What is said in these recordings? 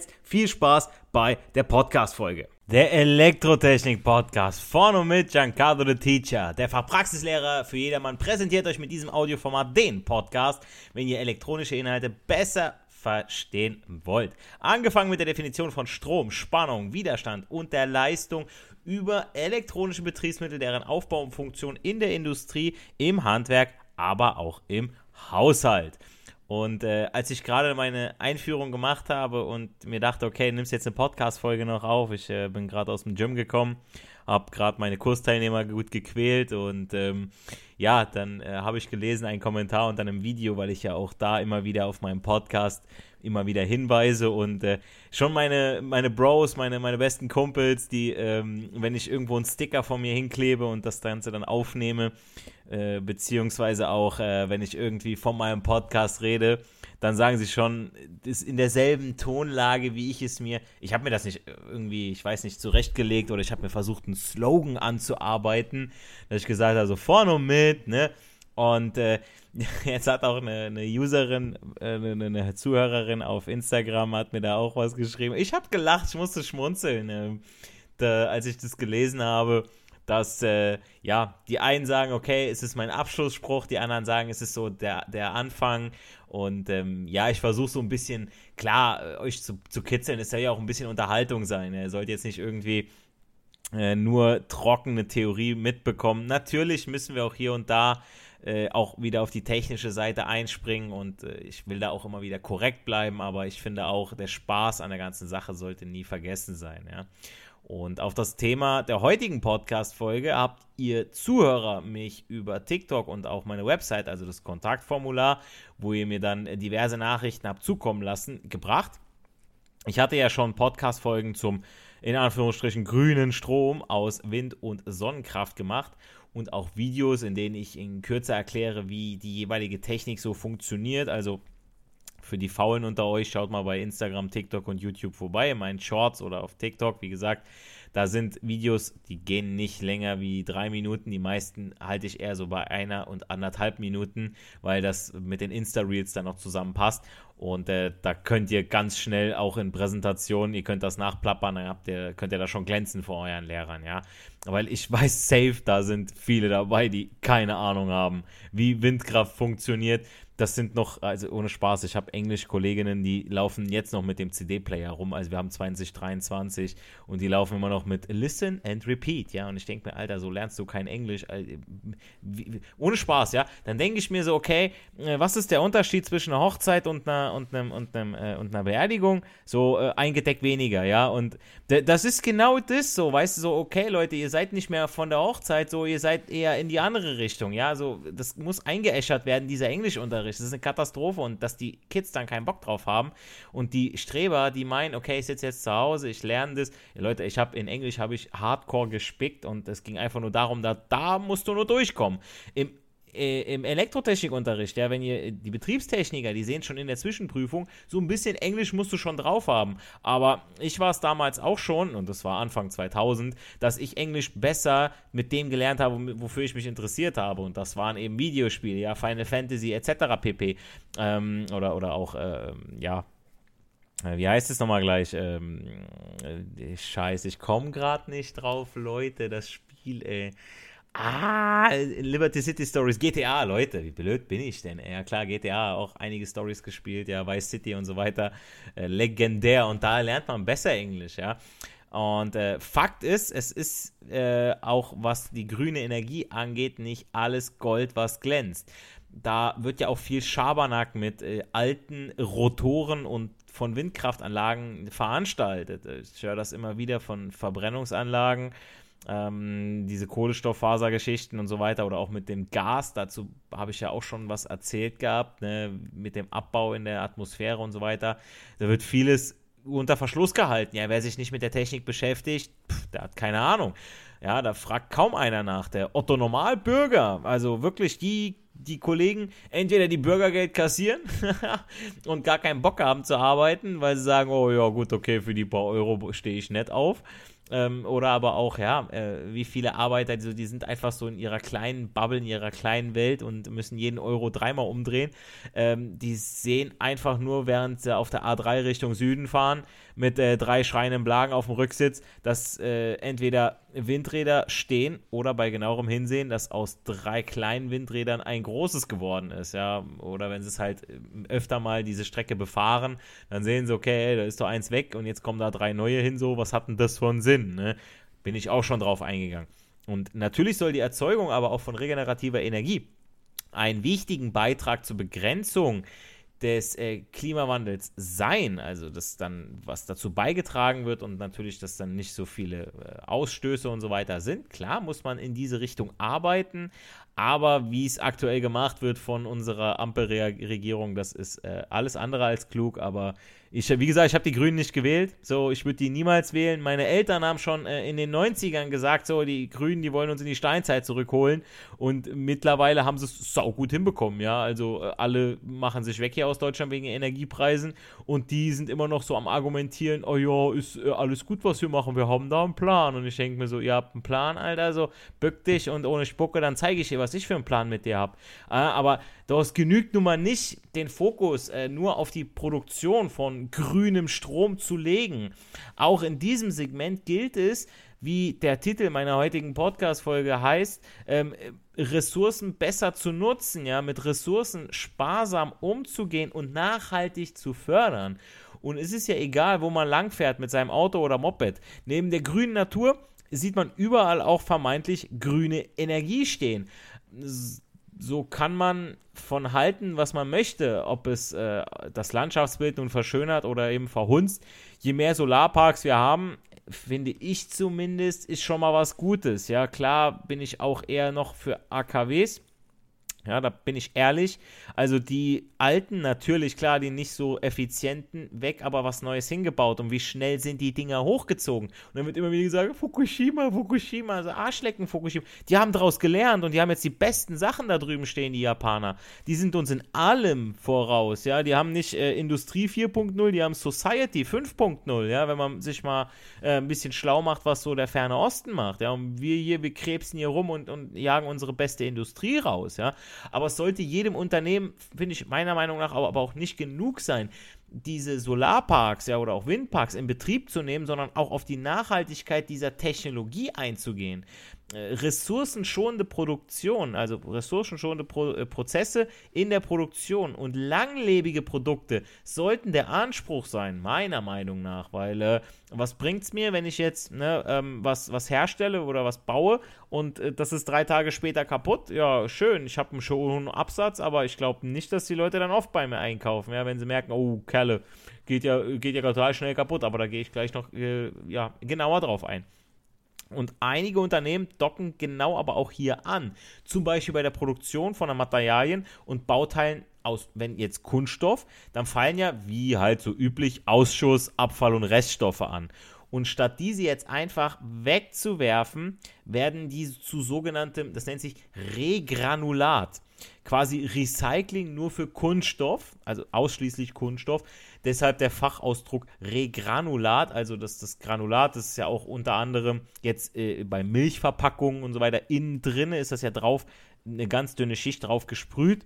jetzt viel Spaß bei der Podcast-Folge. Der Elektrotechnik-Podcast von und mit Giancarlo the Teacher, der Fachpraxislehrer für jedermann, präsentiert euch mit diesem Audioformat den Podcast, wenn ihr elektronische Inhalte besser verstehen wollt. Angefangen mit der Definition von Strom, Spannung, Widerstand und der Leistung über elektronische Betriebsmittel, deren Aufbau und Funktion in der Industrie, im Handwerk, aber auch im Haushalt. Und äh, als ich gerade meine Einführung gemacht habe und mir dachte, okay, nimmst jetzt eine Podcast-Folge noch auf, ich äh, bin gerade aus dem Gym gekommen, habe gerade meine Kursteilnehmer gut gequält und ähm, ja, dann äh, habe ich gelesen einen Kommentar und dann ein Video, weil ich ja auch da immer wieder auf meinem Podcast immer wieder hinweise und äh, schon meine, meine Bros, meine, meine besten Kumpels, die, ähm, wenn ich irgendwo einen Sticker von mir hinklebe und das Ganze dann aufnehme, äh, beziehungsweise auch, äh, wenn ich irgendwie von meinem Podcast rede, dann sagen sie schon, ist in derselben Tonlage, wie ich es mir, ich habe mir das nicht irgendwie, ich weiß nicht, zurechtgelegt oder ich habe mir versucht, einen Slogan anzuarbeiten, dass ich gesagt habe, so vorne und mit, ne? Und äh, jetzt hat auch eine, eine Userin, äh, eine, eine, Zuhörerin auf Instagram hat mir da auch was geschrieben. Ich habe gelacht, ich musste schmunzeln, äh, da, als ich das gelesen habe dass äh, ja, die einen sagen, okay, es ist mein Abschlussspruch, die anderen sagen, es ist so der, der Anfang. Und ähm, ja, ich versuche so ein bisschen, klar, äh, euch zu, zu kitzeln, es soll ja auch ein bisschen Unterhaltung sein. Ihr sollt jetzt nicht irgendwie äh, nur trockene Theorie mitbekommen. Natürlich müssen wir auch hier und da äh, auch wieder auf die technische Seite einspringen und äh, ich will da auch immer wieder korrekt bleiben, aber ich finde auch, der Spaß an der ganzen Sache sollte nie vergessen sein. Ja? Und auf das Thema der heutigen Podcast-Folge habt ihr Zuhörer mich über TikTok und auch meine Website, also das Kontaktformular, wo ihr mir dann diverse Nachrichten habt zukommen lassen, gebracht. Ich hatte ja schon Podcast-Folgen zum, in Anführungsstrichen, grünen Strom aus Wind- und Sonnenkraft gemacht und auch Videos, in denen ich in Kürze erkläre, wie die jeweilige Technik so funktioniert. Also für die Faulen unter euch, schaut mal bei Instagram, TikTok und YouTube vorbei, in meinen Shorts oder auf TikTok. Wie gesagt, da sind Videos, die gehen nicht länger wie drei Minuten. Die meisten halte ich eher so bei einer und anderthalb Minuten, weil das mit den Insta-Reels dann noch zusammenpasst. Und äh, da könnt ihr ganz schnell auch in Präsentationen, ihr könnt das nachplappern, dann habt ihr, könnt ihr da schon glänzen vor euren Lehrern, ja. Weil ich weiß safe, da sind viele dabei, die keine Ahnung haben, wie Windkraft funktioniert. Das sind noch, also ohne Spaß, ich habe Englisch-Kolleginnen, die laufen jetzt noch mit dem CD-Player rum, also wir haben 2023 und die laufen immer noch mit Listen and Repeat, ja, und ich denke mir, Alter, so lernst du kein Englisch, wie, ohne Spaß, ja, dann denke ich mir so, okay, äh, was ist der Unterschied zwischen einer Hochzeit und einer, und einem, und einem, äh, und einer Beerdigung? So äh, eingedeckt weniger, ja, und das ist genau das so, weißt du, so, okay, Leute, ihr seid nicht mehr von der Hochzeit, so, ihr seid eher in die andere Richtung, ja, so, das muss eingeäschert werden, dieser Englischunterricht. Das ist eine Katastrophe und dass die Kids dann keinen Bock drauf haben und die Streber, die meinen, okay, ich sitze jetzt zu Hause, ich lerne das. Ja, Leute, ich habe in Englisch habe ich Hardcore gespickt und es ging einfach nur darum, da, da musst du nur durchkommen. Im im Elektrotechnikunterricht, ja, wenn ihr die Betriebstechniker, die sehen schon in der Zwischenprüfung, so ein bisschen Englisch musst du schon drauf haben. Aber ich war es damals auch schon, und das war Anfang 2000, dass ich Englisch besser mit dem gelernt habe, wofür ich mich interessiert habe. Und das waren eben Videospiele, ja, Final Fantasy etc. pp. Ähm, oder, oder auch, äh, ja, äh, wie heißt es nochmal gleich? Ähm, äh, Scheiße, ich komme gerade nicht drauf, Leute, das Spiel, ey. Ah, Liberty City Stories, GTA, Leute, wie blöd bin ich denn? Ja klar, GTA, auch einige Stories gespielt, ja, Vice City und so weiter, äh, legendär und da lernt man besser Englisch, ja. Und äh, Fakt ist, es ist äh, auch, was die grüne Energie angeht, nicht alles Gold, was glänzt. da wird ja auch viel Schabernack mit äh, alten Rotoren und von Windkraftanlagen veranstaltet. Ich höre das immer wieder von Verbrennungsanlagen, ähm, diese Kohlenstofffasergeschichten und so weiter oder auch mit dem Gas. Dazu habe ich ja auch schon was erzählt gehabt, ne, mit dem Abbau in der Atmosphäre und so weiter. Da wird vieles unter Verschluss gehalten. Ja, wer sich nicht mit der Technik beschäftigt, pff, der hat keine Ahnung. Ja, da fragt kaum einer nach. Der Otto Normalbürger, also wirklich die die Kollegen entweder die Bürgergeld kassieren und gar keinen Bock haben zu arbeiten, weil sie sagen, oh ja gut, okay, für die paar Euro stehe ich nett auf. Ähm, oder aber auch, ja, äh, wie viele Arbeiter, die, die sind einfach so in ihrer kleinen Bubble, in ihrer kleinen Welt und müssen jeden Euro dreimal umdrehen. Ähm, die sehen einfach nur, während sie auf der A3 Richtung Süden fahren, mit äh, drei schreienden Blagen auf dem Rücksitz, dass äh, entweder Windräder stehen oder bei genauerem Hinsehen, dass aus drei kleinen Windrädern ein großes geworden ist, ja, oder wenn sie es halt äh, öfter mal diese Strecke befahren, dann sehen sie, okay, da ist doch eins weg und jetzt kommen da drei neue hin, so, was hat denn das für einen Sinn, ne? Bin ich auch schon drauf eingegangen. Und natürlich soll die Erzeugung aber auch von regenerativer Energie einen wichtigen Beitrag zur Begrenzung des äh, Klimawandels sein, also dass dann was dazu beigetragen wird und natürlich, dass dann nicht so viele äh, Ausstöße und so weiter sind. Klar muss man in diese Richtung arbeiten, aber wie es aktuell gemacht wird von unserer Ampelregierung, das ist äh, alles andere als klug, aber ich, wie gesagt, ich habe die Grünen nicht gewählt. So, ich würde die niemals wählen. Meine Eltern haben schon äh, in den 90ern gesagt, so, die Grünen, die wollen uns in die Steinzeit zurückholen. Und mittlerweile haben sie es saugut hinbekommen, ja. Also äh, alle machen sich weg hier aus Deutschland wegen Energiepreisen. Und die sind immer noch so am Argumentieren, oh ja, ist äh, alles gut, was wir machen. Wir haben da einen Plan. Und ich denke mir so, ihr habt einen Plan, Alter, so, bück dich und ohne Spucke, dann zeige ich dir, was ich für einen Plan mit dir habe. Äh, aber das genügt nun mal nicht, den Fokus äh, nur auf die Produktion von grünem Strom zu legen. Auch in diesem Segment gilt es, wie der Titel meiner heutigen Podcast-Folge heißt, ähm, Ressourcen besser zu nutzen, ja, mit Ressourcen sparsam umzugehen und nachhaltig zu fördern. Und es ist ja egal, wo man langfährt mit seinem Auto oder Moped. Neben der grünen Natur sieht man überall auch vermeintlich grüne Energie stehen so kann man von halten, was man möchte, ob es äh, das Landschaftsbild nun verschönert oder eben verhunzt. Je mehr Solarparks wir haben, finde ich zumindest, ist schon mal was Gutes. Ja, klar bin ich auch eher noch für AKWs ja, da bin ich ehrlich. Also die alten, natürlich, klar, die nicht so effizienten, weg, aber was Neues hingebaut. Und wie schnell sind die Dinger hochgezogen? Und dann wird immer wieder gesagt, Fukushima, Fukushima, also Arschlecken Fukushima. Die haben daraus gelernt und die haben jetzt die besten Sachen da drüben stehen, die Japaner. Die sind uns in allem voraus, ja. Die haben nicht äh, Industrie 4.0, die haben Society 5.0, ja. Wenn man sich mal äh, ein bisschen schlau macht, was so der ferne Osten macht, ja. Und wir hier, wir krebsen hier rum und, und jagen unsere beste Industrie raus, ja. Aber es sollte jedem Unternehmen, finde ich meiner Meinung nach, aber, aber auch nicht genug sein, diese Solarparks ja, oder auch Windparks in Betrieb zu nehmen, sondern auch auf die Nachhaltigkeit dieser Technologie einzugehen. Äh, ressourcenschonende Produktion, also ressourcenschonende Pro äh, Prozesse in der Produktion und langlebige Produkte sollten der Anspruch sein, meiner Meinung nach, weil äh, was bringt es mir, wenn ich jetzt ne, ähm, was, was herstelle oder was baue und äh, das ist drei Tage später kaputt? Ja, schön, ich habe einen hohen Absatz, aber ich glaube nicht, dass die Leute dann oft bei mir einkaufen, ja, wenn sie merken, oh, Kerle, geht ja, geht ja total schnell kaputt, aber da gehe ich gleich noch äh, ja, genauer drauf ein. Und einige Unternehmen docken genau aber auch hier an. Zum Beispiel bei der Produktion von Materialien und Bauteilen aus, wenn jetzt Kunststoff, dann fallen ja, wie halt so üblich, Ausschuss, Abfall und Reststoffe an. Und statt diese jetzt einfach wegzuwerfen, werden diese zu sogenanntem, das nennt sich Regranulat. Quasi Recycling nur für Kunststoff, also ausschließlich Kunststoff. Deshalb der Fachausdruck Regranulat, also das, das Granulat, das ist ja auch unter anderem jetzt äh, bei Milchverpackungen und so weiter, innen drin ist das ja drauf, eine ganz dünne Schicht drauf gesprüht.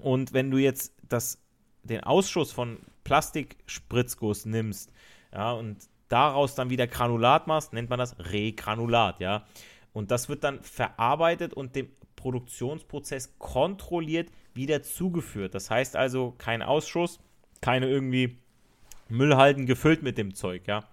Und wenn du jetzt das, den Ausschuss von Plastikspritzguss nimmst, ja, und daraus dann wieder Granulat machst, nennt man das Regranulat, ja. Und das wird dann verarbeitet und dem Produktionsprozess kontrolliert wieder zugeführt. Das heißt also kein Ausschuss, keine irgendwie Müllhalden gefüllt mit dem Zeug, ja.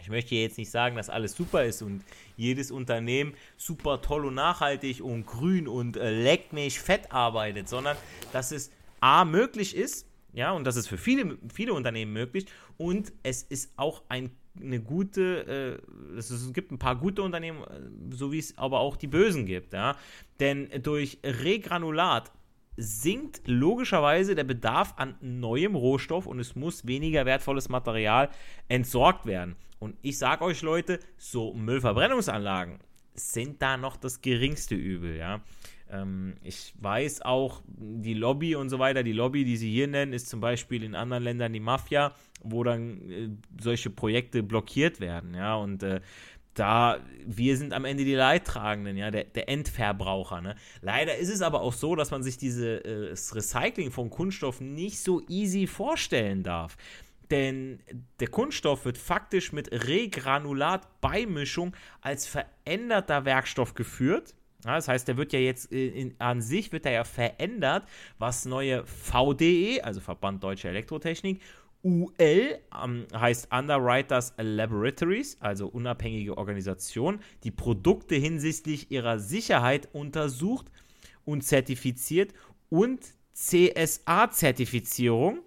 Ich möchte jetzt nicht sagen, dass alles super ist und jedes Unternehmen super toll und nachhaltig und grün und äh, leck mich fett arbeitet, sondern dass es A möglich ist, ja, und das ist für viele, viele Unternehmen möglich und es ist auch ein, eine gute, äh, es, gibt ein paar gute Unternehmen, äh, so wie es aber auch die Bösen gibt, ja, denn durch Regranulat sinkt logischerweise der Bedarf an neuem Rohstoff und es muss weniger wertvolles Material entsorgt werden. Und ich sage euch Leute, so Müllverbrennungsanlagen sind da noch das geringste Übel, ja. Ähm, ich weiß auch, die Lobby und so weiter, die Lobby, die sie hier nennen, ist zum Beispiel in anderen Ländern die Mafia, wo dann äh, solche Projekte blockiert werden, ja. Und äh, da, wir sind am Ende die Leidtragenden, ja, der, der Endverbraucher. Ne? Leider ist es aber auch so, dass man sich dieses äh, Recycling von Kunststoffen nicht so easy vorstellen darf. Denn der Kunststoff wird faktisch mit Regranulat-Beimischung als veränderter Werkstoff geführt. Ja, das heißt, der wird ja jetzt in, in, an sich wird er ja verändert, was neue VDE, also Verband Deutsche Elektrotechnik, UL ähm, heißt Underwriters Laboratories, also unabhängige Organisation, die Produkte hinsichtlich ihrer Sicherheit untersucht und zertifiziert und CSA-Zertifizierung,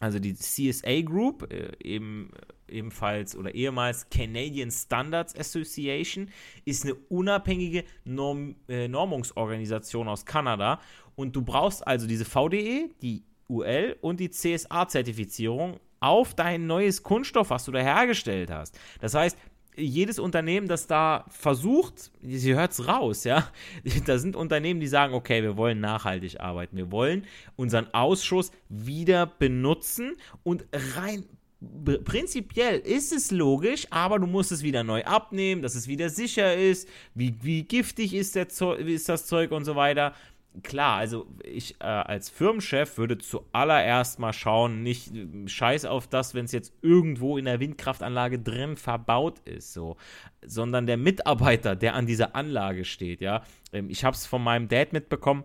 also die CSA Group, äh, eben, ebenfalls oder ehemals Canadian Standards Association, ist eine unabhängige Norm, äh, Normungsorganisation aus Kanada. Und du brauchst also diese VDE, die UL und die CSA-Zertifizierung auf dein neues Kunststoff, was du da hergestellt hast. Das heißt, jedes Unternehmen, das da versucht, sie hört es raus, ja. Da sind Unternehmen, die sagen, okay, wir wollen nachhaltig arbeiten, wir wollen unseren Ausschuss wieder benutzen und rein prinzipiell ist es logisch, aber du musst es wieder neu abnehmen, dass es wieder sicher ist, wie, wie giftig ist, Zeug, ist das Zeug und so weiter klar, also ich äh, als Firmenchef würde zuallererst mal schauen, nicht scheiß auf das, wenn es jetzt irgendwo in der Windkraftanlage drin verbaut ist, so, sondern der Mitarbeiter, der an dieser Anlage steht, ja. Ähm, ich habe es von meinem Dad mitbekommen,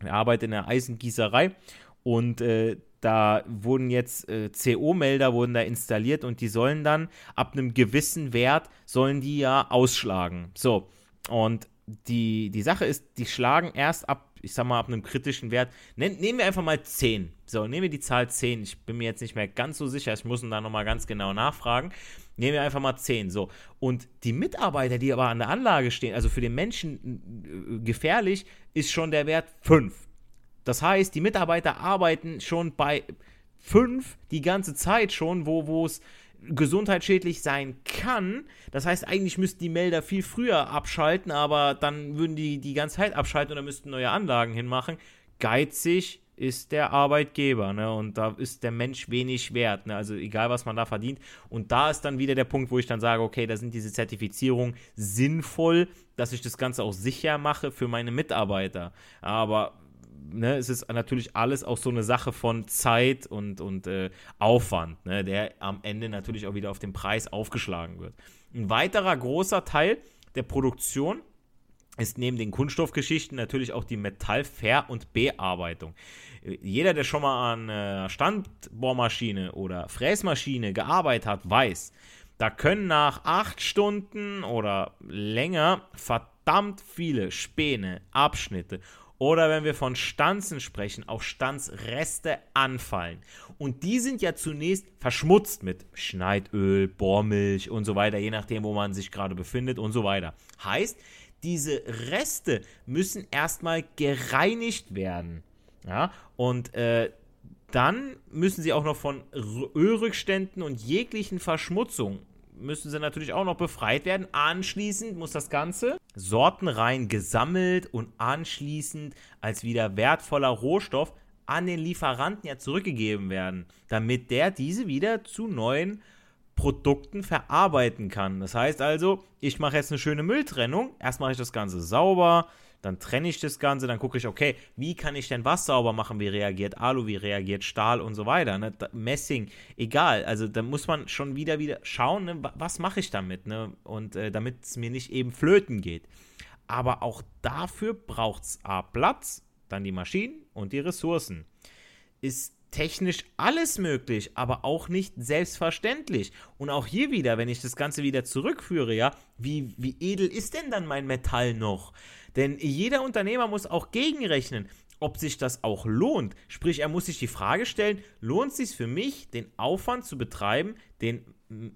er arbeitet in der Eisengießerei und äh, da wurden jetzt äh, CO-Melder wurden da installiert und die sollen dann ab einem gewissen Wert sollen die ja ausschlagen. So und die, die Sache ist, die schlagen erst ab, ich sag mal, ab einem kritischen Wert. Nen, nehmen wir einfach mal 10. So, nehmen wir die Zahl 10. Ich bin mir jetzt nicht mehr ganz so sicher, ich muss da nochmal ganz genau nachfragen. Nehmen wir einfach mal 10. So. Und die Mitarbeiter, die aber an der Anlage stehen, also für den Menschen äh, gefährlich, ist schon der Wert 5. Das heißt, die Mitarbeiter arbeiten schon bei 5 die ganze Zeit schon, wo es gesundheitsschädlich sein kann. Das heißt, eigentlich müssten die Melder viel früher abschalten, aber dann würden die die ganze Zeit abschalten oder müssten neue Anlagen hinmachen. Geizig ist der Arbeitgeber, ne? Und da ist der Mensch wenig wert, ne? Also egal, was man da verdient. Und da ist dann wieder der Punkt, wo ich dann sage, okay, da sind diese Zertifizierungen sinnvoll, dass ich das Ganze auch sicher mache für meine Mitarbeiter. Aber ne, es ist natürlich alles auch so eine Sache von Zeit und, und äh, Aufwand, ne, der am Ende natürlich auch wieder auf den Preis aufgeschlagen wird. Ein weiterer großer Teil der Produktion ist neben den Kunststoffgeschichten natürlich auch die Metallver- und Bearbeitung. Jeder, der schon mal an einer Standbohrmaschine oder Fräsmaschine gearbeitet hat, weiß, da können nach acht Stunden oder länger verdammt viele Späne, Abschnitte oder wenn wir von Stanzen sprechen, auch Stanzreste anfallen. Und die sind ja zunächst verschmutzt mit Schneidöl, Bohrmilch und so weiter, je nachdem, wo man sich gerade befindet und so weiter. Heißt, diese Reste müssen erstmal gereinigt werden. Ja, und äh, dann müssen sie auch noch von Ölrückständen und jeglichen Verschmutzungen müssen sie natürlich auch noch befreit werden. Anschließend muss das Ganze sortenrein gesammelt und anschließend als wieder wertvoller Rohstoff an den Lieferanten ja zurückgegeben werden, damit der diese wieder zu neuen Produkten verarbeiten kann. Das heißt also, ich mache jetzt eine schöne Mülltrennung. Erst mache ich das Ganze sauber, dann trenne ich das Ganze, dann gucke ich, okay, wie kann ich denn was sauber machen, wie reagiert Alu, wie reagiert Stahl und so weiter, ne? Messing, egal, also da muss man schon wieder wieder schauen, ne? was mache ich damit, ne? und äh, damit es mir nicht eben flöten geht. Aber auch dafür braucht es A, Platz, dann die Maschinen und die Ressourcen. Ist technisch alles möglich, aber auch nicht selbstverständlich. Und auch hier wieder, wenn ich das Ganze wieder zurückführe, ja, wie, wie edel ist denn dann mein Metall noch? Denn jeder Unternehmer muss auch gegenrechnen, ob sich das auch lohnt. Sprich, er muss sich die Frage stellen, lohnt es sich für mich, den Aufwand zu betreiben, den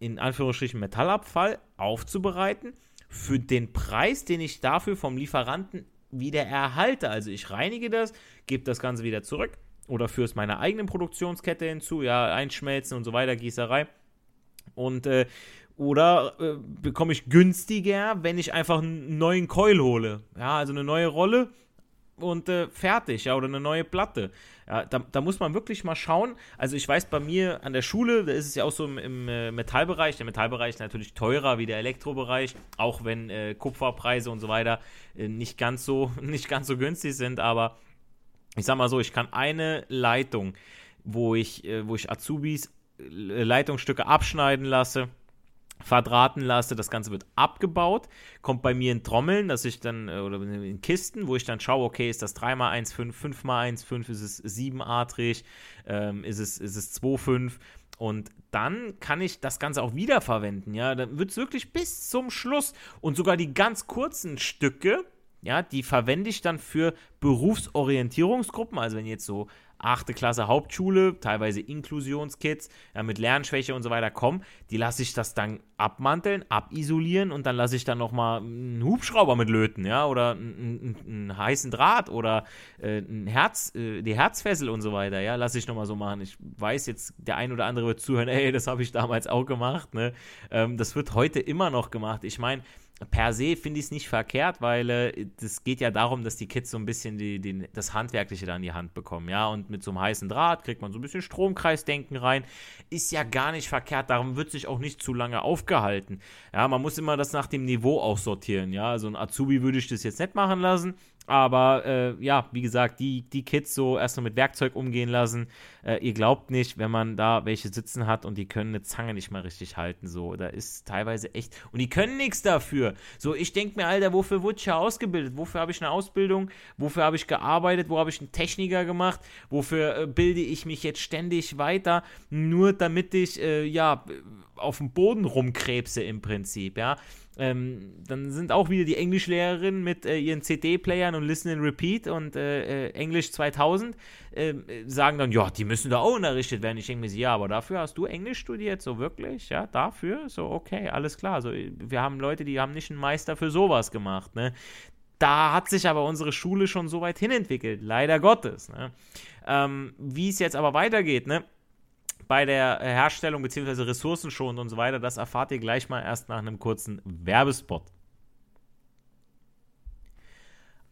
in Anführungsstrichen Metallabfall aufzubereiten, für den Preis, den ich dafür vom Lieferanten wieder erhalte. Also ich reinige das, gebe das Ganze wieder zurück oder führe es meiner eigenen Produktionskette hinzu, ja, einschmelzen und so weiter, Gießerei. Und äh, oder äh, bekomme ich günstiger, wenn ich einfach einen neuen Coil hole. Ja, also eine neue Rolle und äh, fertig, ja, oder eine neue Platte. Ja, da, da, muss man wirklich mal schauen. Also ich weiß, bei mir an der Schule, da ist es ja auch so im, im äh, Metallbereich. Der Metallbereich ist natürlich teurer wie der Elektrobereich, auch wenn äh, Kupferpreise und so weiter äh, nicht ganz so nicht ganz so günstig sind. Aber ich sag mal so, ich kann eine Leitung, wo ich, äh, wo ich Azubis äh, Leitungsstücke abschneiden lasse verdrahten lasse. Das Ganze wird abgebaut, kommt bei mir in Trommeln, dass ich dann, äh, oder in Kisten, wo ich dann schaue, okay, ist das 3x1, 5, 5x1, 5, ist es 7-adrig, ähm, ist es, ist es 2,5 und dann kann ich das Ganze auch wiederverwenden, ja, dann wird es wirklich bis zum Schluss und sogar die ganz kurzen Stücke, ja, die verwende ich dann für Berufsorientierungsgruppen, also wenn jetzt so 8. Klasse Hauptschule, teilweise Inklusionskids ja, mit Lernschwäche und so weiter kommen, die lasse ich das dann abmanteln, abisolieren und dann lasse ich dann nochmal einen Hubschrauber mit löten, ja, oder einen, einen, einen heißen Draht oder äh, ein Herz, äh, die Herzfessel und so weiter, ja, lasse ich nochmal so machen. Ich weiß jetzt, der ein oder andere wird zuhören, ey, das habe ich damals auch gemacht, ne? Ähm, das wird heute immer noch gemacht. Ich meine, per se finde ich es nicht verkehrt, weil es äh, geht ja darum, dass die Kids so ein bisschen die, die, das Handwerkliche da in die Hand bekommen, ja, und mit so einem heißen Draht kriegt man so ein bisschen Stromkreisdenken rein, ist ja gar nicht verkehrt, darum wird sich auch nicht zu lange aufgehalten, ja, man muss immer das nach dem Niveau auch sortieren, ja, also ein Azubi würde ich das jetzt nicht machen lassen, aber äh, ja, wie gesagt, die, die Kids so erstmal mit Werkzeug umgehen lassen. Äh, ihr glaubt nicht, wenn man da welche sitzen hat und die können eine Zange nicht mal richtig halten. So, da ist teilweise echt. Und die können nichts dafür. So, ich denke mir, Alter, wofür wurde ich ja ausgebildet? Wofür habe ich eine Ausbildung? Wofür habe ich gearbeitet? Wo habe ich einen Techniker gemacht? Wofür äh, bilde ich mich jetzt ständig weiter? Nur damit ich, äh, ja, auf dem Boden rumkrebse im Prinzip, ja. Ähm, dann sind auch wieder die Englischlehrerinnen mit äh, ihren CD-Playern und Listen and Repeat und äh, äh, Englisch 2000 ähm, sagen dann, ja, die müssen da auch unterrichtet werden. Ich denke mir, ja, aber dafür hast du Englisch studiert, so wirklich, ja, dafür, so okay, alles klar. So, wir haben Leute, die haben nicht einen Meister für sowas gemacht, ne. Da hat sich aber unsere Schule schon so weit hinentwickelt, leider Gottes. Ne? Ähm, Wie es jetzt aber weitergeht, ne? Bei der Herstellung bzw. ressourcenschonend und so weiter, das erfahrt ihr gleich mal erst nach einem kurzen Werbespot.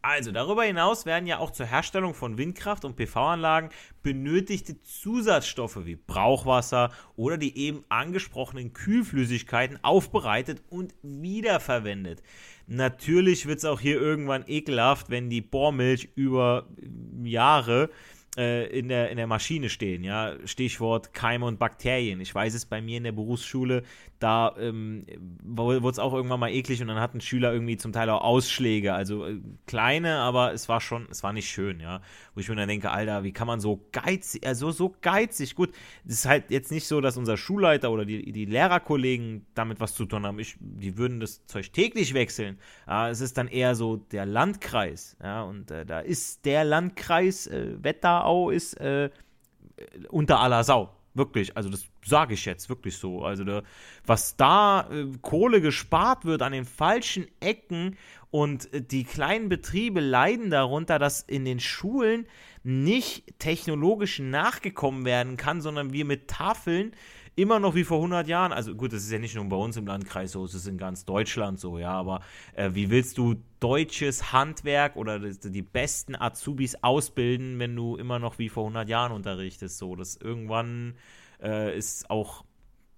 Also, darüber hinaus werden ja auch zur Herstellung von Windkraft- und PV-Anlagen benötigte Zusatzstoffe wie Brauchwasser oder die eben angesprochenen Kühlflüssigkeiten aufbereitet und wiederverwendet. Natürlich wird es auch hier irgendwann ekelhaft, wenn die Bohrmilch über Jahre äh, in, der, in der Maschine stehen, ja. Stichwort Keime und Bakterien. Ich weiß es bei mir in der Berufsschule, da ähm, wurde es auch irgendwann mal eklig und dann hatten Schüler irgendwie zum Teil auch Ausschläge, also äh, kleine, aber es war schon, es war nicht schön, ja. Wo ich mir dann denke, Alter, wie kann man so geizig, also so geizig, gut, es ist halt jetzt nicht so, dass unser Schulleiter oder die, die Lehrerkollegen damit was zu tun haben. Ich, die würden das Zeug täglich wechseln. Ja, es ist dann eher so der Landkreis, ja, und äh, da ist der Landkreis äh, Wetterau ist äh, unter aller Sau. Wirklich, also das sage ich jetzt wirklich so. Also da, was da äh, Kohle gespart wird an den falschen Ecken und äh, die kleinen Betriebe leiden darunter, dass in den Schulen nicht technologisch nachgekommen werden kann, sondern wir mit Tafeln immer noch wie vor 100 Jahren, also gut, das ist ja nicht nur bei uns im Landkreis so, es ist in ganz Deutschland so, ja, aber äh, wie willst du deutsches Handwerk oder die besten Azubis ausbilden, wenn du immer noch wie vor 100 Jahren unterrichtest, so, das irgendwann äh, ist auch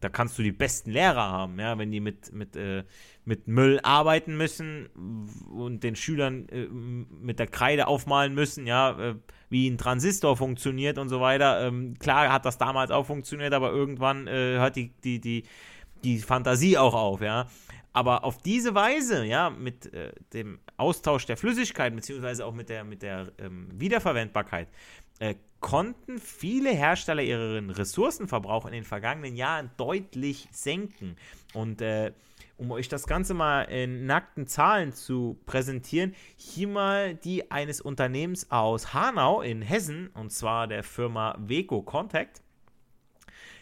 da kannst du die besten Lehrer haben, ja, wenn die mit, mit, äh, mit Müll arbeiten müssen und den Schülern äh, mit der Kreide aufmalen müssen, ja, äh, wie ein Transistor funktioniert und so weiter. Ähm, klar hat das damals auch funktioniert, aber irgendwann äh, hört die, die, die, die Fantasie auch auf, ja. Aber auf diese Weise, ja, mit äh, dem Austausch der Flüssigkeit, beziehungsweise auch mit der, mit der ähm, Wiederverwendbarkeit, äh, konnten viele Hersteller ihren Ressourcenverbrauch in den vergangenen Jahren deutlich senken. Und äh, um euch das Ganze mal in nackten Zahlen zu präsentieren, hier mal die eines Unternehmens aus Hanau in Hessen, und zwar der Firma Weco Contact.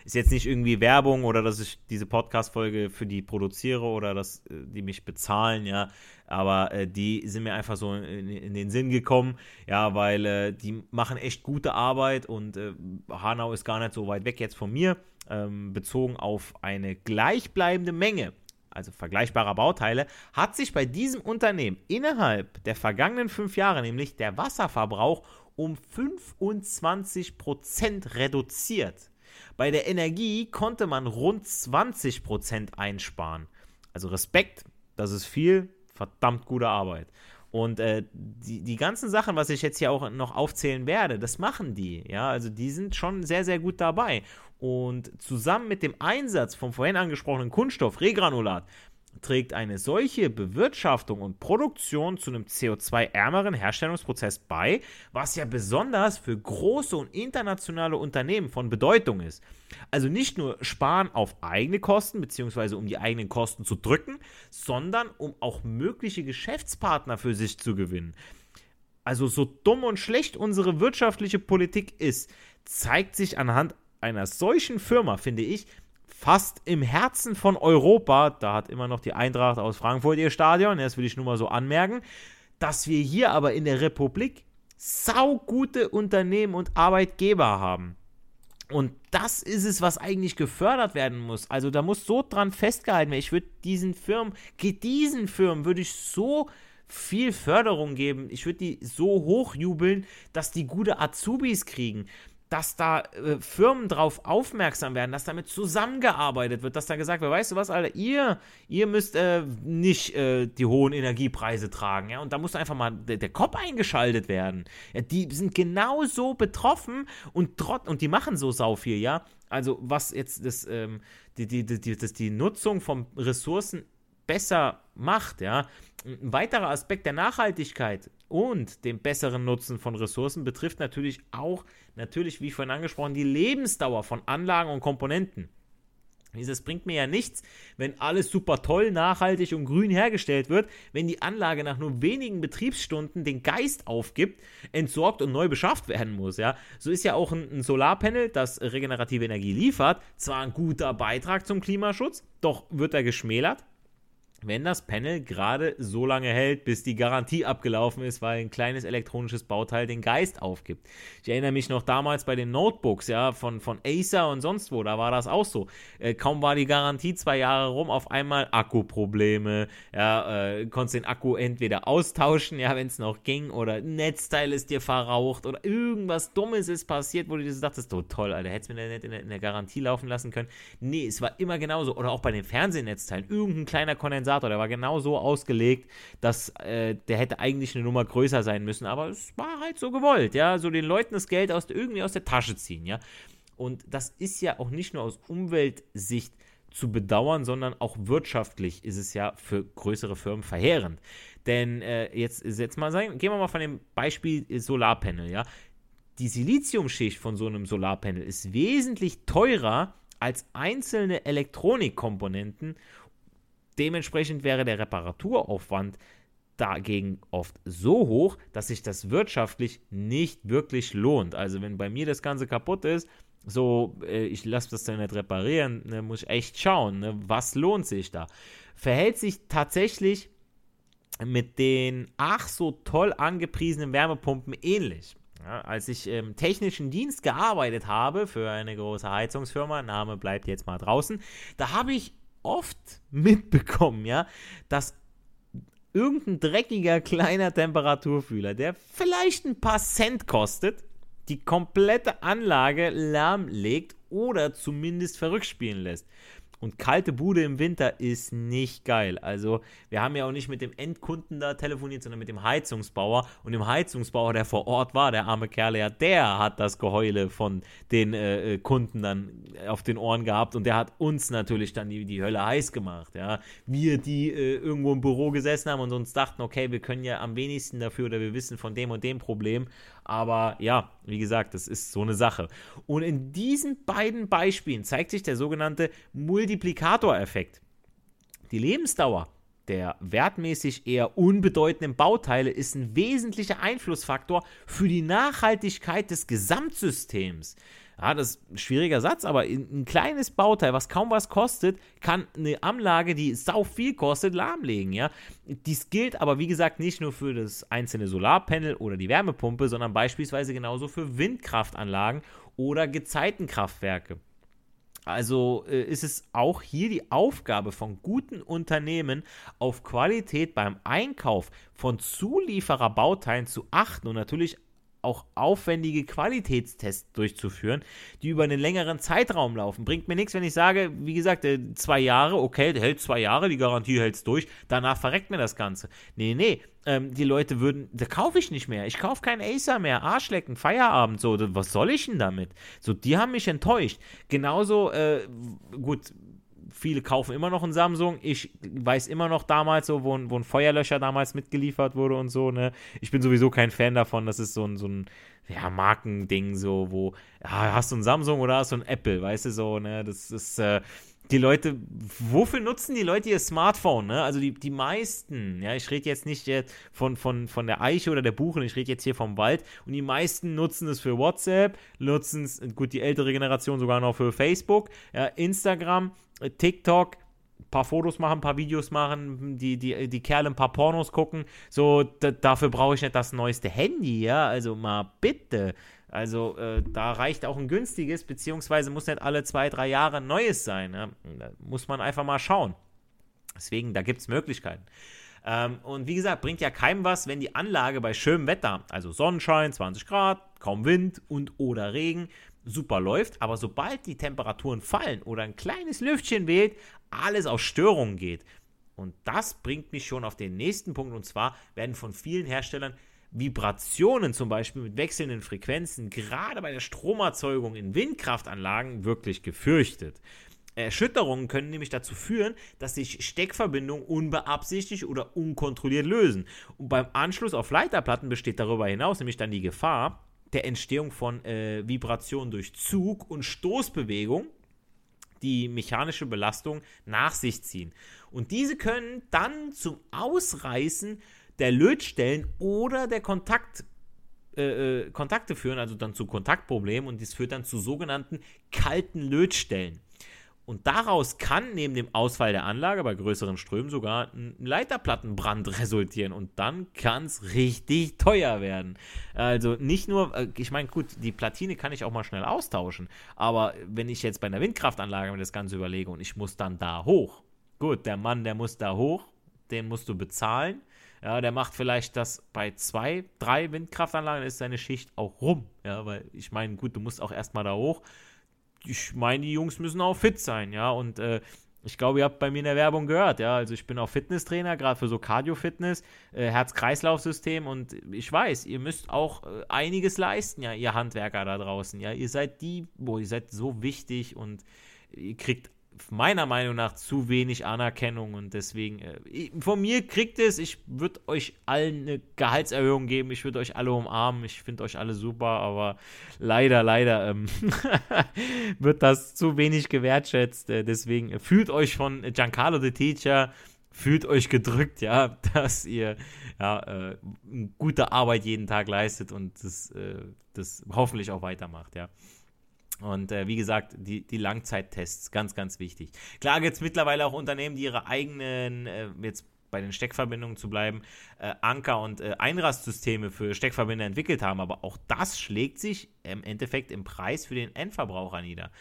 Ist jetzt nicht irgendwie Werbung oder dass ich diese Podcast-Folge für die produziere oder dass äh, die mich bezahlen, ja. Aber äh, die sind mir einfach so in, in, den Sinn gekommen, ja, weil äh, die machen echt gute Arbeit und äh, Hanau ist gar nicht so weit weg jetzt von mir. Ähm, bezogen auf eine gleichbleibende Menge also vergleichbarer Bauteile, hat sich bei diesem Unternehmen innerhalb der vergangenen fünf Jahre nämlich der Wasserverbrauch um 25% reduziert. Bei der Energie konnte man rund 20% einsparen. Also Respekt, das ist viel, verdammt gute Arbeit. Und äh, die, die ganzen Sachen, was ich jetzt hier auch noch aufzählen werde, das machen die. Ja, also die sind schon sehr, sehr gut dabei. Und zusammen mit dem Einsatz vom vorhin angesprochenen Kunststoff, Regranulat, trägt eine solche Bewirtschaftung und Produktion zu einem CO2-ärmeren Herstellungsprozess bei, was ja besonders für große und internationale Unternehmen von Bedeutung ist. Also nicht nur sparen auf eigene Kosten bzw. um die eigenen Kosten zu drücken, sondern um auch mögliche Geschäftspartner für sich zu gewinnen. Also so dumm und schlecht unsere wirtschaftliche Politik ist, zeigt sich anhand einer solchen Firma, finde ich, fast im Herzen von Europa, da hat immer noch die Eintracht aus Frankfurt ihr Stadion, das will ich nur mal so anmerken, dass wir hier aber in der Republik saugute Unternehmen und Arbeitgeber haben. Und das ist es, was eigentlich gefördert werden muss. Also da muss so dran festgehalten werden. Ich würde diesen Firmen, diesen Firmen würde ich so viel Förderung geben. Ich würde die so hochjubeln, dass die gute Azubis kriegen dass da äh, Firmen drauf aufmerksam werden, dass damit zusammengearbeitet wird, dass da gesagt wird, weißt du was, Alter, ihr, ihr müsst äh, nicht äh, die hohen Energiepreise tragen, ja, und da muss einfach mal der, der Kopf eingeschaltet werden. Ja, die sind genauso betroffen und trot und die machen so sau viel, ja. Also was jetzt das, ähm, die, die, die, das, die Nutzung von Ressourcen besser macht, ja. Ein weiterer Aspekt der Nachhaltigkeit und dem besseren Nutzen von Ressourcen betrifft natürlich auch, natürlich wie vorhin angesprochen, die Lebensdauer von Anlagen und Komponenten. Dieses bringt mir ja nichts, wenn alles super toll, nachhaltig und grün hergestellt wird, wenn die Anlage nach nur wenigen Betriebsstunden den Geist aufgibt, entsorgt und neu beschafft werden muss. Ja? So ist ja auch ein, ein Solarpanel, das regenerative Energie liefert, zwar ein guter Beitrag zum Klimaschutz, doch wird er geschmälert wenn das Panel gerade so lange hält, bis die Garantie abgelaufen ist, weil ein kleines elektronisches Bauteil den Geist aufgibt. Ich erinnere mich noch damals bei den Notebooks, ja, von, von Acer und sonst wo, da war das auch so. Äh, kaum war die Garantie zwei Jahre rum, auf einmal Akkuprobleme, ja, äh, konntest den Akku entweder austauschen, ja, wenn es noch ging, oder ein Netzteil ist dir verraucht oder irgendwas Dummes ist passiert, wo du dir dachtest, oh toll, Alter, hättest du mir nicht in der, in der Garantie laufen lassen können. Nee, es war immer genauso. Oder auch bei den Fernsehnetzteilen, irgendein kleiner Kondensator Kondensator, der war genau so ausgelegt, dass äh, der hätte eigentlich eine Nummer größer sein müssen, aber es war halt so gewollt, ja, so den Leuten das Geld aus, irgendwie aus der Tasche ziehen, ja. Und das ist ja auch nicht nur aus Umweltsicht zu bedauern, sondern auch wirtschaftlich ist es ja für größere Firmen verheerend. Denn äh, jetzt, jetzt mal sagen, gehen wir mal von dem Beispiel Solarpanel, ja. Die Siliziumschicht von so einem Solarpanel ist wesentlich teurer als einzelne Elektronikkomponenten Dementsprechend wäre der Reparaturaufwand dagegen oft so hoch, dass sich das wirtschaftlich nicht wirklich lohnt. Also wenn bei mir das Ganze kaputt ist, so, äh, ich lasse das dann nicht reparieren, ne, muss ich echt schauen, ne, was lohnt sich da. Verhält sich tatsächlich mit den ach so toll angepriesenen Wärmepumpen ähnlich. Ja, als ich im technischen Dienst gearbeitet habe für eine große Heizungsfirma, Name bleibt jetzt mal draußen, da habe ich oft mitbekommen, ja, dass irgendein dreckiger kleiner Temperaturfühler, der vielleicht ein paar Cent kostet, die komplette Anlage lahmlegt oder zumindest verrückt spielen lässt. Und kalte Bude im Winter ist nicht geil. Also, wir haben ja auch nicht mit dem Endkunden da telefoniert, sondern mit dem Heizungsbauer. Und dem Heizungsbauer, der vor Ort war, der arme Kerl, ja, der hat das Geheule von den äh, äh, Kunden dann auf den Ohren gehabt. Und der hat uns natürlich dann die, die Hölle heiß gemacht. Ja. Wir, die äh, irgendwo im Büro gesessen haben und uns dachten, okay, wir können ja am wenigsten dafür oder wir wissen von dem und dem Problem. Aber ja, wie gesagt, das ist so eine Sache. Und in diesen beiden Beispielen zeigt sich der sogenannte Multiplikatoreffekt. Die Lebensdauer der wertmäßig eher unbedeutenden Bauteile ist ein wesentlicher Einflussfaktor für die Nachhaltigkeit des Gesamtsystems. Ja, das ist ein schwieriger Satz, aber ein kleines Bauteil, was kaum was kostet, kann eine Anlage, die sau viel kostet, lahmlegen. Ja? Dies gilt aber, wie gesagt, nicht nur für das einzelne Solarpanel oder die Wärmepumpe, sondern beispielsweise genauso für Windkraftanlagen oder Gezeitenkraftwerke. Also äh, ist es auch hier die Aufgabe von guten Unternehmen, auf Qualität beim Einkauf von Zuliefererbauteilen zu achten und natürlich auch aufwendige Qualitätstests durchzuführen, die über einen längeren Zeitraum laufen. Bringt mir nichts, wenn ich sage, wie gesagt, äh, zwei Jahre, okay, hält zwei Jahre, die Garantie hält es durch, danach verreckt mir das Ganze. Nee, nee, ähm, die Leute würden, da kaufe ich nicht mehr. Ich kaufe keinen Acer mehr, Arschlecken, Feierabend, so, was soll ich denn damit? So, die haben mich enttäuscht. Genauso, äh, gut, viele kaufen immer noch einen Samsung. Ich weiß immer noch damals so, wo, wo ein Feuerlöscher damals mitgeliefert wurde und so, ne? Ich bin sowieso kein Fan davon. Das ist so ein, so ein ja, Markending, so, wo, ja, hast du ein Samsung oder hast du ein Apple, weißt du, so, ne? Das ist, äh, die Leute, wofür nutzen die Leute ihr Smartphone? Ne? Also die, die meisten, ja, ich rede jetzt nicht von, von, von der Eiche oder der Buche, ich rede jetzt hier vom Wald und die meisten nutzen es für WhatsApp, nutzen es, gut, die ältere Generation sogar noch für Facebook, ja, Instagram, TikTok, ein paar Fotos machen, ein paar Videos machen, die, die, die Kerle ein paar Pornos gucken. So, dafür brauche ich nicht das neueste Handy, ja. Also mal bitte. Also äh, da reicht auch ein günstiges, beziehungsweise muss nicht alle zwei, drei Jahre ein neues sein. Ja? Da muss man einfach mal schauen. Deswegen, da gibt es Möglichkeiten. Ähm, und wie gesagt, bringt ja keinem was, wenn die Anlage bei schönem Wetter, also Sonnenschein, 20 Grad, kaum Wind und oder Regen, super läuft, aber sobald die Temperaturen fallen oder ein kleines Lüftchen weht, alles auf Störungen geht. Und das bringt mich schon auf den nächsten Punkt und zwar werden von vielen Herstellern Vibrationen zum Beispiel mit wechselnden Frequenzen gerade bei der Stromerzeugung in Windkraftanlagen wirklich gefürchtet. Erschütterungen können nämlich dazu führen, dass sich Steckverbindungen unbeabsichtigt oder unkontrolliert lösen. Und beim Anschluss auf Leiterplatten besteht darüber hinaus nämlich dann die Gefahr, der Entstehung von äh, Vibrationen durch Zug- und Stoßbewegung, die mechanische Belastung nach sich ziehen. Und diese können dann zum Ausreißen der Lötstellen oder der Kontakt, äh, äh Kontakte führen, also dann zu Kontaktproblemen und dies führt dann zu sogenannten kalten Lötstellen. Und daraus kann neben dem Ausfall der Anlage bei größeren Strömen sogar ein Leiterplattenbrand resultieren. Und dann kann es richtig teuer werden. Also nicht nur, äh, ich meine, gut, die Platine kann ich auch mal schnell austauschen. Aber wenn ich jetzt bei einer Windkraftanlage mir das Ganze überlege und ich muss dann da hoch. Gut, der Mann, der muss da hoch, den musst du bezahlen. Ja, der macht vielleicht das bei zwei, drei Windkraftanlagen, ist seine Schicht auch rum. Ja, weil ich meine, gut, du musst auch erstmal da hoch ich meine, die Jungs müssen auch fit sein, ja. Und äh, ich glaube, ihr habt bei mir in der Werbung gehört, ja. Also ich bin auch Fitnesstrainer, gerade für so Cardio-Fitness, äh, Herz-Kreislauf-System und ich weiß, ihr müsst auch äh, einiges leisten, ja, ihr Handwerker da draußen, ja. Ihr seid die, boah, ihr seid so wichtig und ihr kriegt meiner Meinung nach zu wenig Anerkennung und deswegen, äh, von mir kriegt es, ich würde euch allen eine Gehaltserhöhung geben, ich würde euch alle umarmen, ich finde euch alle super, aber leider, leider ähm, wird das zu wenig gewertschätzt, äh, deswegen fühlt euch von Giancarlo the Teacher, fühlt euch gedrückt, ja, dass ihr ja, äh, gute Arbeit jeden Tag leistet und das, äh, das hoffentlich auch weitermacht, ja. Und äh, wie gesagt, die, die Langzeittests, ganz, ganz wichtig. Klar gibt es mittlerweile auch Unternehmen, die ihre eigenen, äh, jetzt bei den Steckverbindungen zu bleiben, äh, Anker- und äh, Einrastsysteme für Steckverbinder entwickelt haben, aber auch das schlägt sich im Endeffekt im Preis für den Endverbraucher nieder.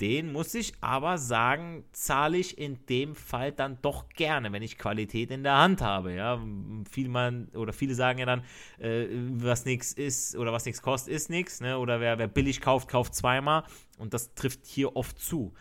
Den muss ich aber sagen, zahle ich in dem Fall dann doch gerne, wenn ich Qualität in der Hand habe. Ja, viel man oder viele sagen ja dann, äh, was nichts ist oder was nichts kostet, ist nichts. Ne? Oder wer, wer billig kauft, kauft zweimal. Und das trifft hier oft zu.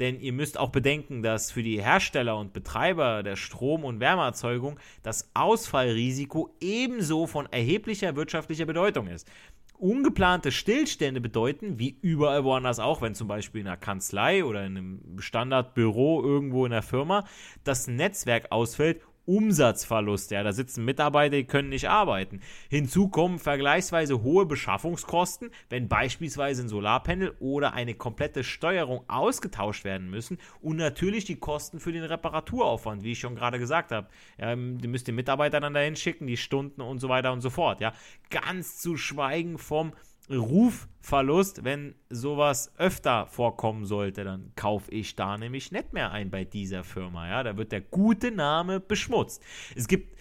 Denn ihr müsst auch bedenken, dass für die Hersteller und Betreiber der Strom- und Wärmeerzeugung das Ausfallrisiko ebenso von erheblicher wirtschaftlicher Bedeutung ist. Ungeplante Stillstände bedeuten, wie überall woanders auch, wenn zum Beispiel in einer Kanzlei oder in einem Standardbüro irgendwo in der Firma das Netzwerk ausfällt Umsatzverlust. Ja, da sitzen Mitarbeiter, die können nicht arbeiten. Hinzu kommen vergleichsweise hohe Beschaffungskosten, wenn beispielsweise ein Solarpanel oder eine komplette Steuerung ausgetauscht werden müssen und natürlich die Kosten für den Reparaturaufwand, wie ich schon gerade gesagt habe. Ja, die müsst ihr Mitarbeiter dann dahin schicken, die Stunden und so weiter und so fort. Ja, ganz zu schweigen vom Rufverlust, wenn sowas öfter vorkommen sollte, dann kaufe ich da nämlich nicht mehr ein bei dieser Firma. Ja, da wird der gute Name beschmutzt. Es gibt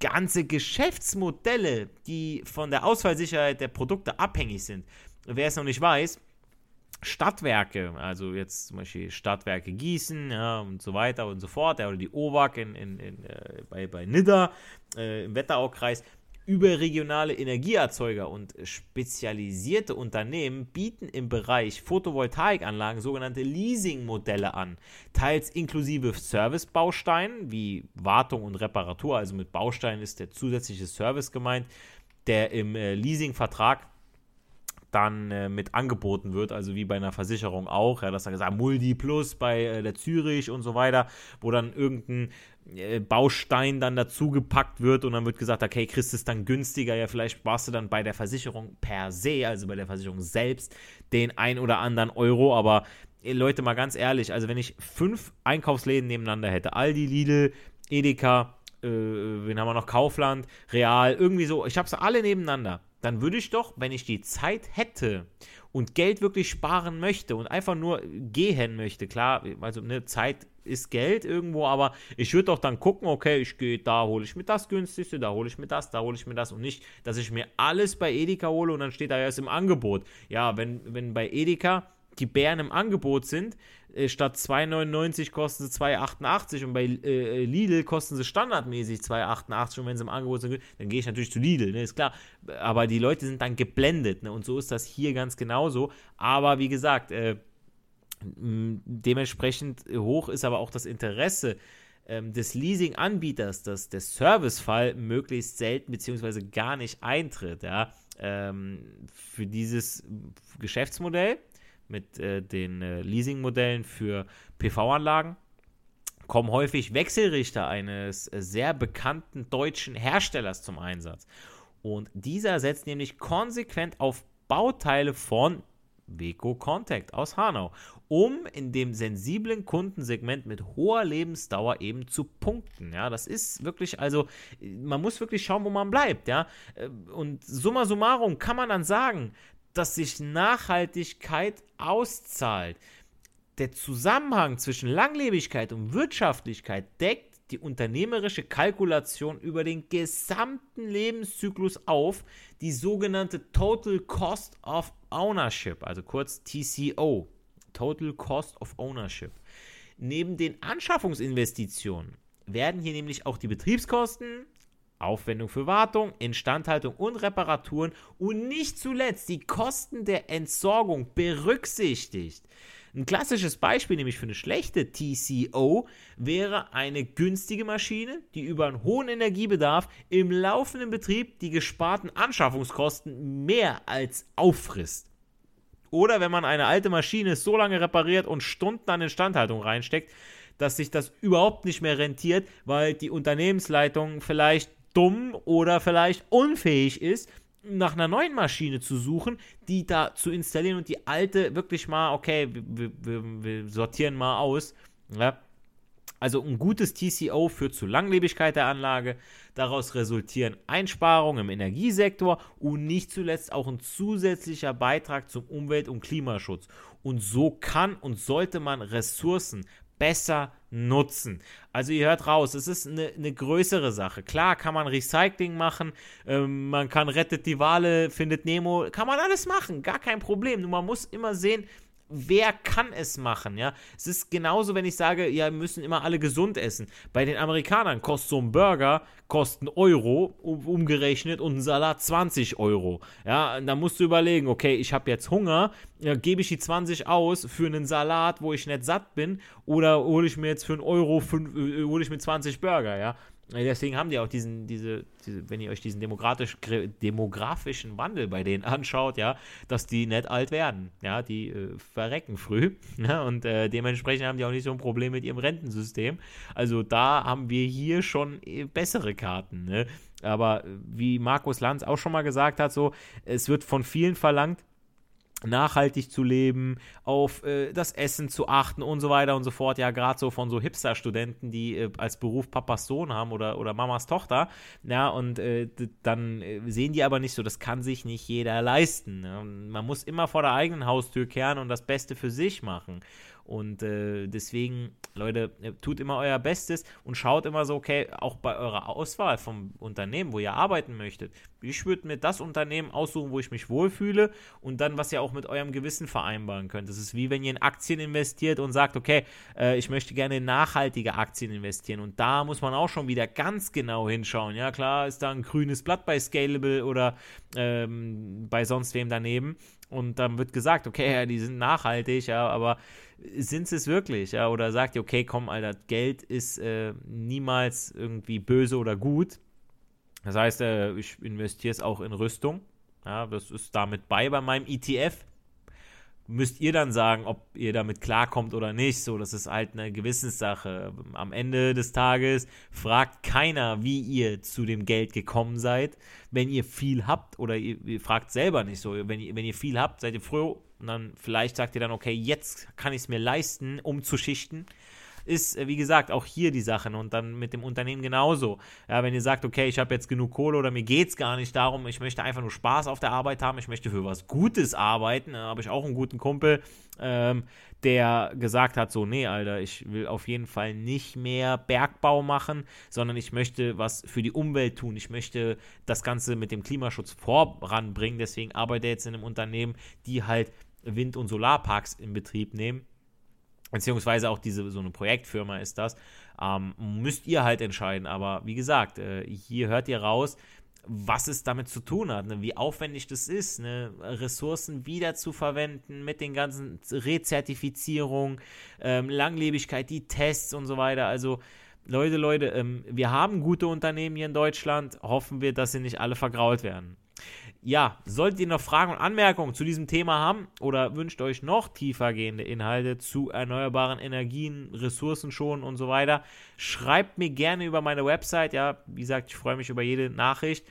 ganze Geschäftsmodelle, die von der Ausfallsicherheit der Produkte abhängig sind. Wer es noch nicht weiß, Stadtwerke, also jetzt zum Beispiel Stadtwerke Gießen ja, und so weiter und so fort, ja, oder die OWAG in, in, in, äh, bei, bei Nidda äh, im Wetteraukreis, Überregionale Energieerzeuger und spezialisierte Unternehmen bieten im Bereich Photovoltaikanlagen sogenannte Leasingmodelle an, teils inklusive Servicebausteinen wie Wartung und Reparatur, also mit Bausteinen ist der zusätzliche Service gemeint, der im äh, Leasingvertrag dann äh, mit angeboten wird, also wie bei einer Versicherung auch, ja, dass da gesagt Multi Plus bei äh, der Zürich und so weiter, wo dann irgendein äh, Baustein dann dazu gepackt wird und dann wird gesagt, okay, kriegst es dann günstiger, ja, vielleicht warst du dann bei der Versicherung per se, also bei der Versicherung selbst, den ein oder anderen Euro, aber Leute, mal ganz ehrlich, also wenn ich fünf Einkaufsläden nebeneinander hätte, Aldi, Lidl, Edeka, äh, wen haben wir noch, Kaufland, Real, irgendwie so, ich habe sie alle nebeneinander, dann würde ich doch, wenn ich die Zeit hätte und Geld wirklich sparen möchte und einfach nur gehen möchte, klar, also eine Zeit ist Geld irgendwo, aber ich würde doch dann gucken, okay, ich gehe da, hole ich mir das günstigste, da hole ich mir das, da hole ich mir das und nicht, dass ich mir alles bei Edeka hole und dann steht da erst im Angebot. Ja, wenn, wenn bei Edeka die Bären im Angebot sind, äh, statt 2,99 kosten sie 2,88 und bei äh, Lidl kosten sie standardmäßig 2,88 und wenn sie im Angebot sind, dann gehe ich natürlich zu Lidl, ne, ist klar. Aber die Leute sind dann geblendet, ne, und so ist das hier ganz genauso. Aber wie gesagt, äh, Dementsprechend hoch ist aber auch das Interesse ähm, des Leasing-Anbieters, dass der Servicefall möglichst selten bzw. gar nicht eintritt. Ja? Ähm, für dieses Geschäftsmodell mit äh, den äh, Leasing-Modellen für PV-Anlagen kommen häufig Wechselrichter eines sehr bekannten deutschen Herstellers zum Einsatz. Und dieser setzt nämlich konsequent auf Bauteile von Weco Contact aus Hanau, um in dem sensiblen Kundensegment mit hoher Lebensdauer eben zu punkten. Ja, das ist wirklich, also man muss wirklich schauen, wo man bleibt. Ja, und summa summarum kann man dann sagen, dass sich Nachhaltigkeit auszahlt. Der Zusammenhang zwischen Langlebigkeit und Wirtschaftlichkeit deckt die unternehmerische Kalkulation über den gesamten Lebenszyklus auf, die sogenannte Total Cost of Ownership, also kurz TCO, Total Cost of Ownership. Neben den Anschaffungsinvestitionen werden hier nämlich auch die Betriebskosten, Aufwendung für Wartung, Instandhaltung und Reparaturen und nicht zuletzt die Kosten der Entsorgung berücksichtigt. Ein klassisches Beispiel, nämlich für eine schlechte TCO, wäre eine günstige Maschine, die über einen hohen Energiebedarf im laufenden Betrieb die gesparten Anschaffungskosten mehr als auffrisst. Oder wenn man eine alte Maschine so lange repariert und Stunden an Instandhaltung reinsteckt, dass sich das überhaupt nicht mehr rentiert, weil die Unternehmensleitung vielleicht dumm oder vielleicht unfähig ist, nach einer neuen Maschine zu suchen, die da zu installieren und die alte wirklich mal, okay, wir, wir, wir sortieren mal aus. Ja. Also ein gutes TCO führt zu Langlebigkeit der Anlage. Daraus resultieren Einsparungen im Energiesektor und nicht zuletzt auch ein zusätzlicher Beitrag zum Umwelt- und Klimaschutz. Und so kann und sollte man Ressourcen besser nutzen. Also ihr hört raus, es ist eine, eine größere Sache. Klar kann man Recycling machen, ähm, man kann rettet die Wale, findet Nemo, kann man alles machen, gar kein Problem. Nur man muss immer sehen, wer kann es machen, ja? Es ist genauso, wenn ich sage, ja, müssen immer alle gesund essen. Bei den Amerikanern kostet so ein Burger kostet Euro um, umgerechnet und ein Salat 20 Euro. Ja, da musst du überlegen, okay, ich habe jetzt Hunger, ja, gebe ich die 20 aus für einen Salat, wo ich nicht satt bin, oder hole ich mir jetzt für einen Euro, fünf, äh, hole ich mir 20 Burger, ja? Deswegen haben die auch diesen, diese, diese wenn ihr euch diesen demokratisch, demografischen Wandel bei denen anschaut, ja, dass die nicht alt werden, ja, die äh, verrecken früh, ja, und äh, dementsprechend haben die auch nicht so ein Problem mit ihrem Rentensystem. Also da haben wir hier schon äh, bessere Karten, ne? Aber wie Markus Lanz auch schon mal gesagt hat, so, es wird von vielen verlangt, nachhaltig zu leben, auf äh, das Essen zu achten und so weiter und so fort. Ja, gerade so von so Hipster-Studenten, die äh, als Beruf Papas Sohn haben oder, oder Mamas Tochter. Ja, und äh, dann äh, sehen die aber nicht so, das kann sich nicht jeder leisten. Ne? Man muss immer vor der eigenen Haustür kehren und das Beste für sich machen. Und äh, deswegen, Leute, äh, tut immer euer Bestes und schaut immer so, okay, auch bei eurer Auswahl vom Unternehmen, wo ihr arbeiten möchtet. Ich würde mir das Unternehmen aussuchen, wo ich mich wohlfühle und dann, was ihr auch mit eurem Gewissen vereinbaren könnt. Das ist wie wenn ihr in Aktien investiert und sagt, okay, äh, ich möchte gerne in nachhaltige Aktien investieren. Und da muss man auch schon wieder ganz genau hinschauen. Ja, klar ist da ein grünes Blatt bei Scalable oder ähm, bei sonst wem daneben. Und dann wird gesagt, okay, ja, die sind nachhaltig, ja, aber sind sie es wirklich? Ja? Oder sagt ihr, okay, komm, Alter, Geld ist äh, niemals irgendwie böse oder gut. Das heißt, äh, ich investiere es auch in Rüstung. Ja, das ist damit bei bei meinem ETF. Müsst ihr dann sagen, ob ihr damit klarkommt oder nicht. So, das ist halt eine Gewissenssache. Am Ende des Tages fragt keiner, wie ihr zu dem Geld gekommen seid. Wenn ihr viel habt oder ihr, ihr fragt selber nicht so. Wenn ihr, wenn ihr viel habt, seid ihr froh, und dann vielleicht sagt ihr dann, okay, jetzt kann ich es mir leisten, umzuschichten. Ist, äh, wie gesagt, auch hier die Sache. Und dann mit dem Unternehmen genauso. Ja, wenn ihr sagt, okay, ich habe jetzt genug Kohle oder mir geht es gar nicht darum, ich möchte einfach nur Spaß auf der Arbeit haben, ich möchte für was Gutes arbeiten, dann habe ich auch einen guten Kumpel, ähm, der gesagt hat, so, nee, Alter, ich will auf jeden Fall nicht mehr Bergbau machen, sondern ich möchte was für die Umwelt tun. Ich möchte das Ganze mit dem Klimaschutz voranbringen. Deswegen arbeitet er jetzt in einem Unternehmen, die halt Wind- und Solarparks in Betrieb nehmen, beziehungsweise auch diese so eine Projektfirma ist das, ähm, müsst ihr halt entscheiden. Aber wie gesagt, äh, hier hört ihr raus, was es damit zu tun hat, ne? wie aufwendig das ist, ne? Ressourcen wieder zu verwenden mit den ganzen Rezertifizierungen, ähm, Langlebigkeit, die Tests und so weiter. Also Leute, Leute, ähm, wir haben gute Unternehmen hier in Deutschland. Hoffen wir, dass sie nicht alle vergrault werden ja, solltet ihr noch Fragen und Anmerkungen zu diesem Thema haben oder wünscht euch noch tiefergehende Inhalte zu erneuerbaren Energien, Ressourcen schonen und so weiter, schreibt mir gerne über meine Website. Ja, wie gesagt, ich freue mich über jede Nachricht.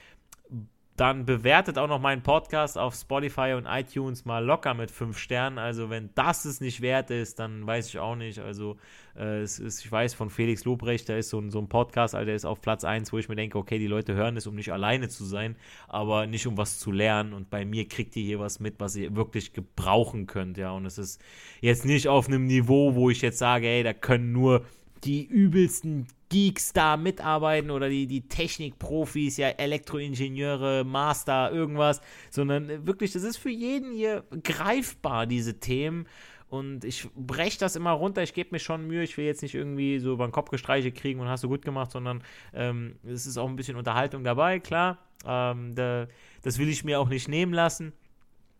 Dann bewertet auch noch meinen Podcast auf Spotify und iTunes mal locker mit 5 Sternen. Also, wenn das es nicht wert ist, dann weiß ich auch nicht. Also, äh, ist, ich weiß von Felix Lobrecht, da ist so ein, so ein Podcast, also der ist auf Platz 1, wo ich mir denke, okay, die Leute hören es, um nicht alleine zu sein, aber nicht um was zu lernen. Und bei mir kriegt ihr hier was mit, was ihr wirklich gebrauchen könnt. Ja, und es ist jetzt nicht auf einem Niveau, wo ich jetzt sage, ey, da können nur die übelsten Geeks da mitarbeiten oder die, die Technikprofis, ja, Elektroingenieure, Master, irgendwas, sondern wirklich, das ist für jeden hier greifbar, diese Themen. Und ich breche das immer runter, ich gebe mir schon Mühe, ich will jetzt nicht irgendwie so über den Kopf gestreiche kriegen und hast du gut gemacht, sondern ähm, es ist auch ein bisschen Unterhaltung dabei, klar. Ähm, da, das will ich mir auch nicht nehmen lassen.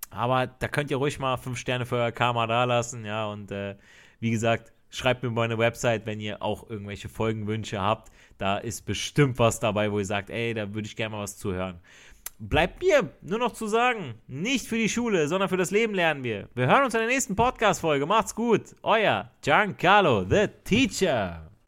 Aber da könnt ihr ruhig mal fünf Sterne für euer Karma da lassen, ja. Und äh, wie gesagt, Schreibt mir meine Website, wenn ihr auch irgendwelche Folgenwünsche habt. Da ist bestimmt was dabei, wo ihr sagt, ey, da würde ich gerne mal was zuhören. Bleibt mir nur noch zu sagen, nicht für die Schule, sondern für das Leben lernen wir. Wir hören uns in der nächsten Podcast-Folge. Macht's gut. Euer Giancarlo, the Teacher.